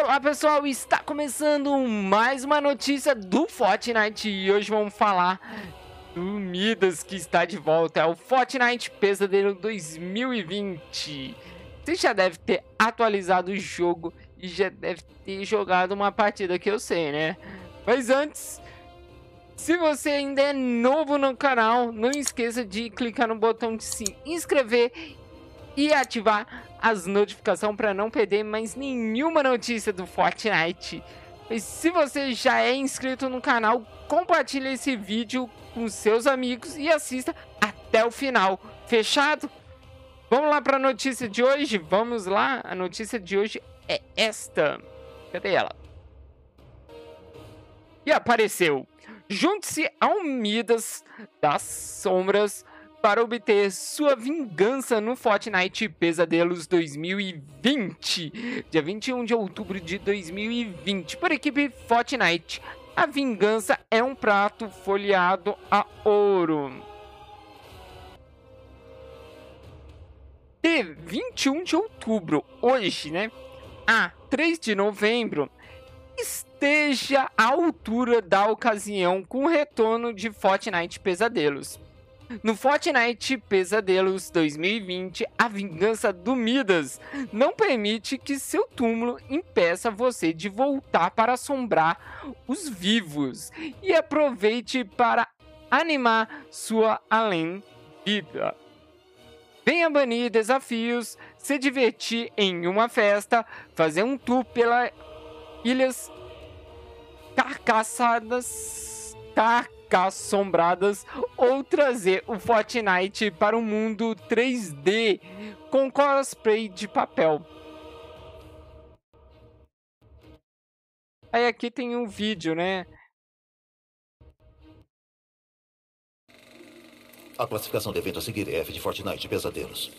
Olá pessoal, está começando mais uma notícia do Fortnite e hoje vamos falar do Midas que está de volta, é o Fortnite Pesadelo 2020. Você já deve ter atualizado o jogo e já deve ter jogado uma partida que eu sei, né? Mas antes, se você ainda é novo no canal, não esqueça de clicar no botão de se inscrever e ativar as notificações para não perder mais nenhuma notícia do Fortnite. E se você já é inscrito no canal, compartilhe esse vídeo com seus amigos e assista até o final. Fechado? Vamos lá para a notícia de hoje? Vamos lá, a notícia de hoje é esta. Cadê ela? E apareceu. Junte-se ao Midas das Sombras para obter sua vingança no Fortnite Pesadelos 2020, dia 21 de outubro de 2020, por equipe Fortnite. A vingança é um prato folheado a ouro. De 21 de outubro, hoje, né? A 3 de novembro, esteja à altura da ocasião com o retorno de Fortnite Pesadelos. No Fortnite Pesadelos 2020, a vingança do Midas não permite que seu túmulo impeça você de voltar para assombrar os vivos e aproveite para animar sua além-vida. Venha banir desafios, se divertir em uma festa, fazer um tour pelas ilhas carcaçadas, car assombradas ou trazer o Fortnite para o um mundo 3D com cosplay de papel. Aí aqui tem um vídeo, né? A classificação do evento a seguir é F de Fortnite Pesadelos.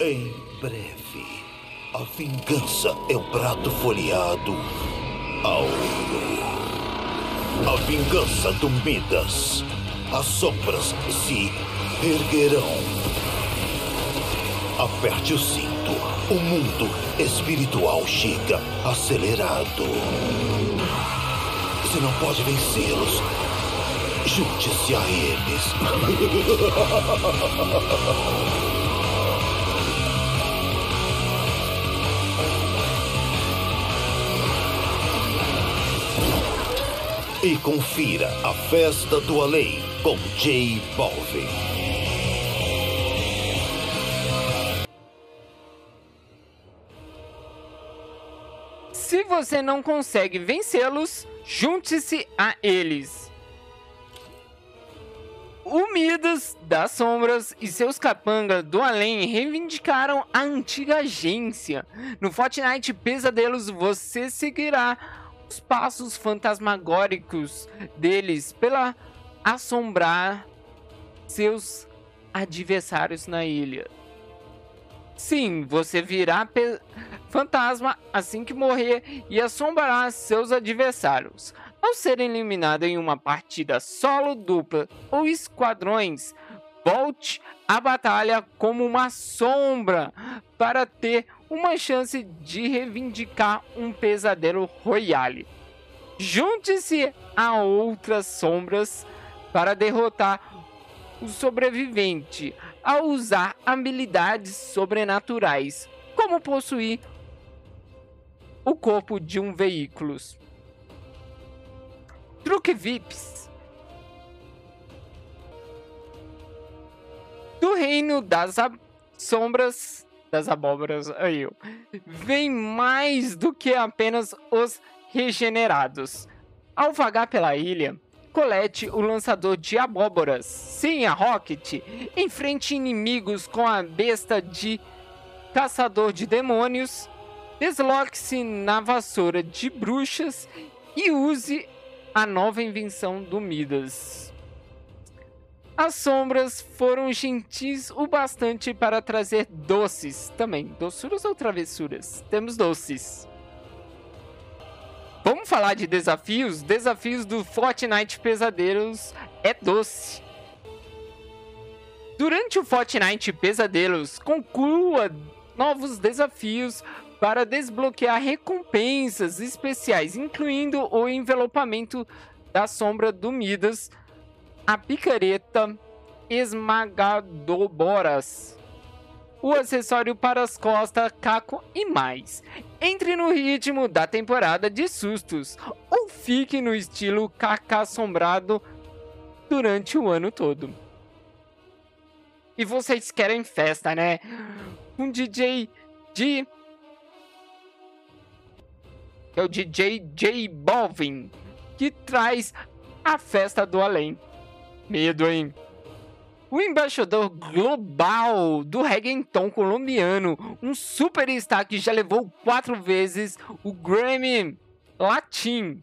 Em breve, a vingança é o prato folheado ao a vingança do Midas. As sombras se erguerão. Aperte o cinto. O mundo espiritual chega acelerado. Você não pode vencê-los. Junte-se a eles. e confira a Festa do Além com J Balvin. Se você não consegue vencê-los, junte-se a eles. O Midas das Sombras e seus capangas do além reivindicaram a antiga agência. No Fortnite Pesadelos você seguirá os passos fantasmagóricos deles pela assombrar seus adversários na ilha. Sim, você virá fantasma assim que morrer e assombrará seus adversários. Ao ser eliminado em uma partida solo, dupla ou esquadrões, volte à batalha como uma sombra para ter uma chance de reivindicar um pesadelo royale. Junte-se a outras sombras para derrotar o sobrevivente ao usar habilidades sobrenaturais, como possuir o corpo de um veículo. Truque VIPs do reino das sombras das abóboras aí, vem mais do que apenas os regenerados. Ao vagar pela ilha, colete o lançador de abóboras. Sim, a Rocket enfrente inimigos com a besta de caçador de demônios. Desloque-se na vassoura de bruxas e use a nova invenção do Midas. As sombras foram gentis o bastante para trazer doces também. Doçuras ou travessuras? Temos doces. Vamos falar de desafios? Desafios do Fortnite Pesadelos é doce. Durante o Fortnite Pesadelos, conclua novos desafios para desbloquear recompensas especiais, incluindo o envelopamento da sombra do Midas, a picareta esmagadoboras, o acessório para as costas, caco e mais. Entre no ritmo da temporada de sustos ou fique no estilo caca assombrado durante o ano todo. E vocês querem festa, né? Um DJ de é o DJ J Balvin, que traz a festa do além. Medo, hein? O embaixador global do reggaeton colombiano, um superstar que já levou quatro vezes o Grammy Latin.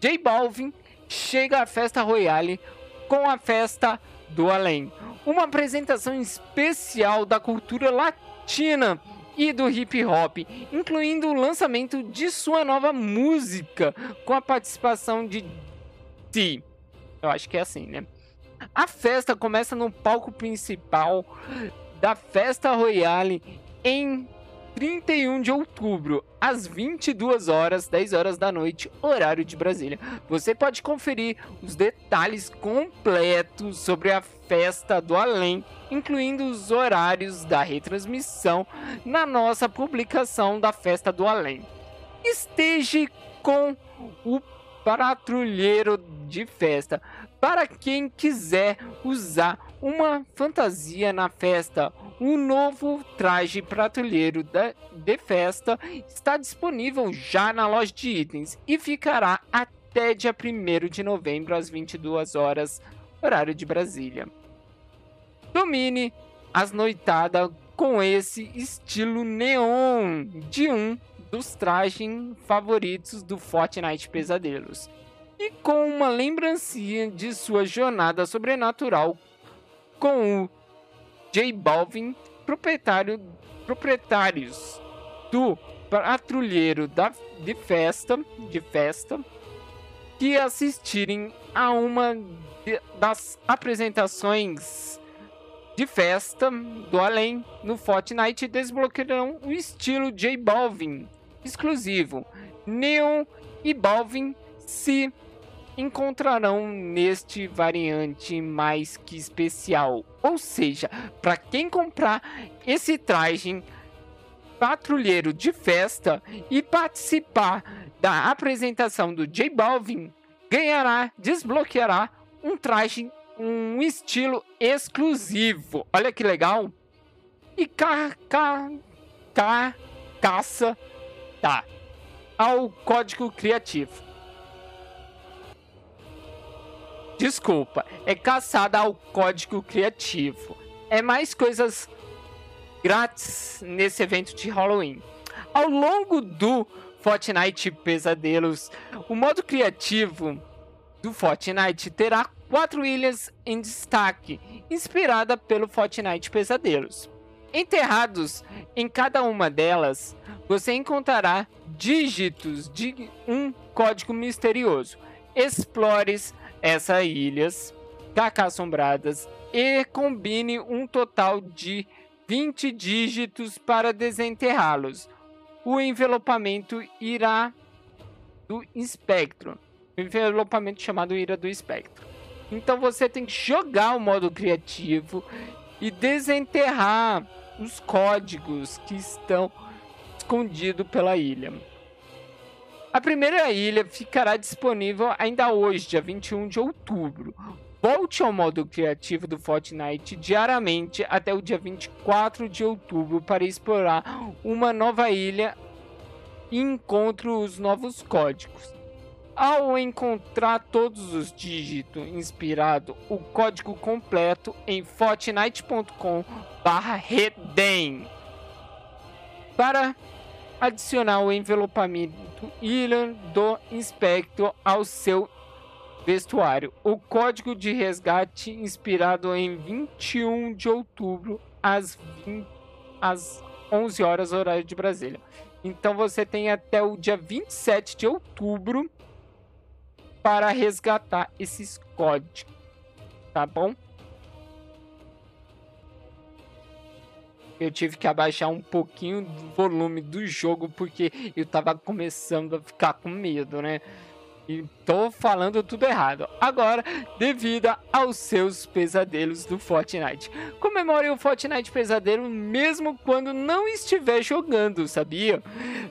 J Balvin chega à festa Royale com a festa do além. Uma apresentação especial da cultura latina e do hip hop, incluindo o lançamento de sua nova música com a participação de T. Eu acho que é assim, né? A festa começa no palco principal da Festa Royale em 31 de outubro, às 22 horas, 10 horas da noite, horário de Brasília. Você pode conferir os detalhes completos sobre a festa do além, incluindo os horários da retransmissão, na nossa publicação da Festa do Além. Esteja com o patrulheiro de festa para quem quiser usar uma fantasia na festa. Um novo traje patrulheiro de festa está disponível já na loja de itens e ficará até dia 1 de novembro às 22 horas, horário de Brasília. Domine as noitadas com esse estilo neon de um dos trajes favoritos do Fortnite Pesadelos e com uma lembrancinha de sua jornada sobrenatural com o J Balvin, proprietário, proprietários do patrulheiro da, de festa, de festa, que assistirem a uma de, das apresentações de festa do além no Fortnite desbloquearão o estilo J Balvin exclusivo. Neon e Balvin se encontrarão neste variante mais que especial. Ou seja, para quem comprar esse traje patrulheiro de festa e participar da apresentação do J Balvin, ganhará, desbloqueará um traje, um estilo exclusivo. Olha que legal! E ca, ca, ca, caça tá ao código criativo. Desculpa, é caçada ao código criativo. É mais coisas grátis nesse evento de Halloween. Ao longo do Fortnite Pesadelos, o modo criativo do Fortnite terá quatro ilhas em destaque, inspirada pelo Fortnite Pesadelos. Enterrados em cada uma delas, você encontrará dígitos de um código misterioso. Explores essas ilhas Kaká assombradas e combine um total de 20 dígitos para desenterrá-los. O envelopamento irá do espectro. O envelopamento chamado ira do espectro. Então você tem que jogar o modo criativo e desenterrar os códigos que estão escondidos pela ilha. A primeira ilha ficará disponível ainda hoje, dia 21 de outubro. Volte ao modo criativo do Fortnite diariamente até o dia 24 de outubro para explorar uma nova ilha e encontre os novos códigos. Ao encontrar todos os dígitos inspirado, o código completo em fortnite.com/redem. Para adicionar o envelopamento Ilha do Inspector ao seu vestuário. O código de resgate inspirado em 21 de outubro às, 20, às 11 horas horário de Brasília. Então você tem até o dia 27 de outubro para resgatar esses códigos, tá bom? Eu tive que abaixar um pouquinho do volume do jogo porque eu tava começando a ficar com medo, né? E tô falando tudo errado. Agora, devido aos seus pesadelos do Fortnite. Comemore o Fortnite pesadelo mesmo quando não estiver jogando, sabia?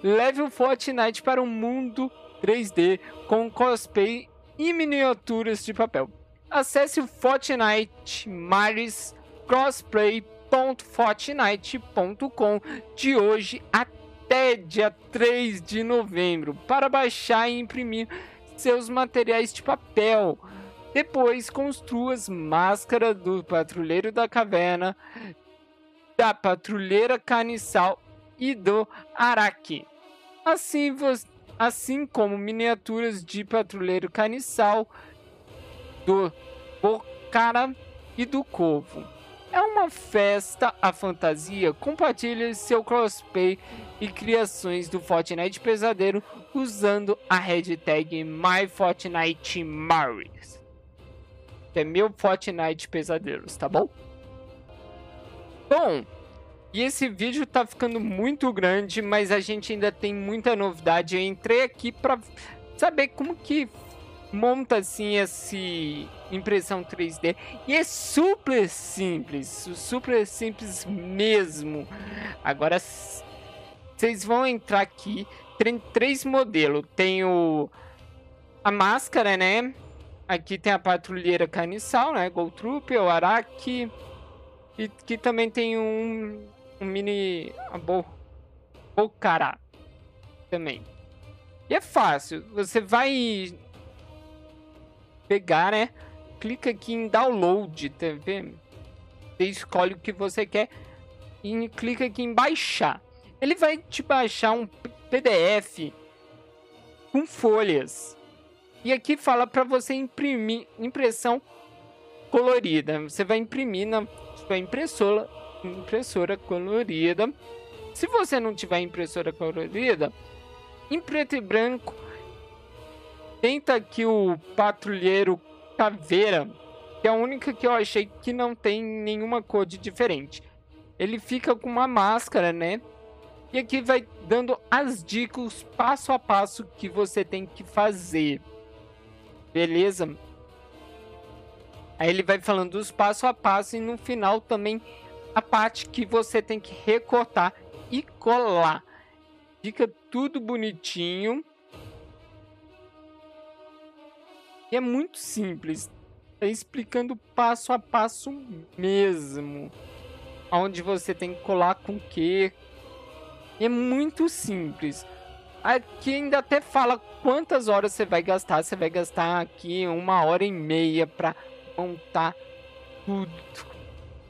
Leve o Fortnite para um mundo 3D com cosplay e miniaturas de papel. Acesse o Fortnite Maris Crossplay www.fortnite.com de hoje até dia 3 de novembro para baixar e imprimir seus materiais de papel. Depois construa as máscaras do patrulheiro da caverna, da patrulheira caniçal e do araque. Assim, assim como miniaturas de patrulheiro caniçal, do bocara e do corvo. É uma festa a fantasia. Compartilhe seu crossplay e criações do Fortnite Pesadelo usando a hashtag MyFortniteMaris. É meu Fortnite Pesadelos, tá bom? Bom, e esse vídeo tá ficando muito grande, mas a gente ainda tem muita novidade. Eu entrei aqui para saber como que monta assim esse impressão 3D e é super simples, super simples mesmo. Agora vocês vão entrar aqui, tem três modelos, tem o a máscara, né? Aqui tem a patrulheira caniçal, né? Gold Troop, o Araki e que também tem um, um mini a Bo, Bocará também. E é fácil, você vai pegar, né? Clica aqui em download, tá vendo? Você escolhe o que você quer e clica aqui em baixar. Ele vai te baixar um PDF com folhas. E aqui fala para você imprimir impressão colorida. Você vai imprimir na sua impressora, impressora colorida. Se você não tiver impressora colorida, em preto e branco, Tenta aqui o Patrulheiro Caveira, que é a única que eu achei que não tem nenhuma cor de diferente. Ele fica com uma máscara, né? E aqui vai dando as dicas passo a passo que você tem que fazer. Beleza? Aí ele vai falando dos passo a passo e no final também a parte que você tem que recortar e colar. Fica tudo bonitinho. E é muito simples. Tá explicando passo a passo mesmo. Onde você tem que colar com o que. É muito simples. Aqui ainda até fala quantas horas você vai gastar. Você vai gastar aqui uma hora e meia para montar tudo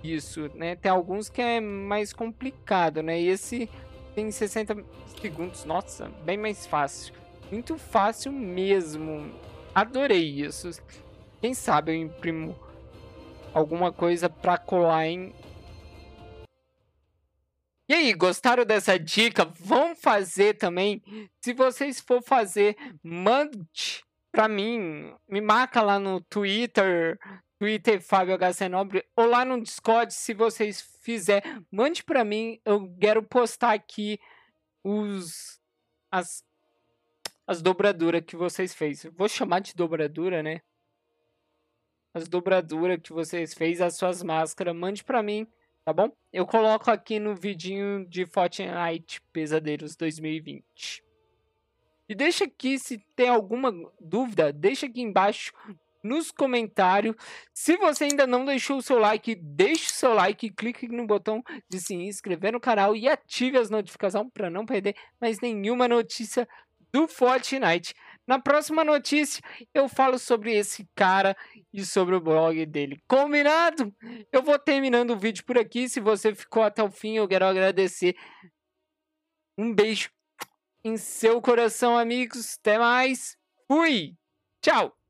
isso, né? Tem alguns que é mais complicado, né? E esse tem 60 segundos. Nossa, bem mais fácil. Muito fácil mesmo adorei isso. Quem sabe eu imprimo alguma coisa pra colar em. E aí, gostaram dessa dica? Vão fazer também. Se vocês for fazer, mande pra mim. Me marca lá no Twitter, Twitter Fábio HC Nobre, ou lá no Discord, se vocês fizer, mande pra mim. Eu quero postar aqui os as as dobraduras que vocês fez. Vou chamar de dobradura, né? As dobraduras que vocês fez, as suas máscaras, mande para mim, tá bom? Eu coloco aqui no vidinho de Fortnite Pesadelos 2020. E deixa aqui se tem alguma dúvida, deixa aqui embaixo nos comentários. Se você ainda não deixou o seu like, deixe o seu like, clique no botão de se inscrever no canal e ative as notificações para não perder mais nenhuma notícia do Fortnite. Na próxima notícia, eu falo sobre esse cara e sobre o blog dele. Combinado? Eu vou terminando o vídeo por aqui. Se você ficou até o fim, eu quero agradecer. Um beijo em seu coração, amigos. Até mais. Fui. Tchau.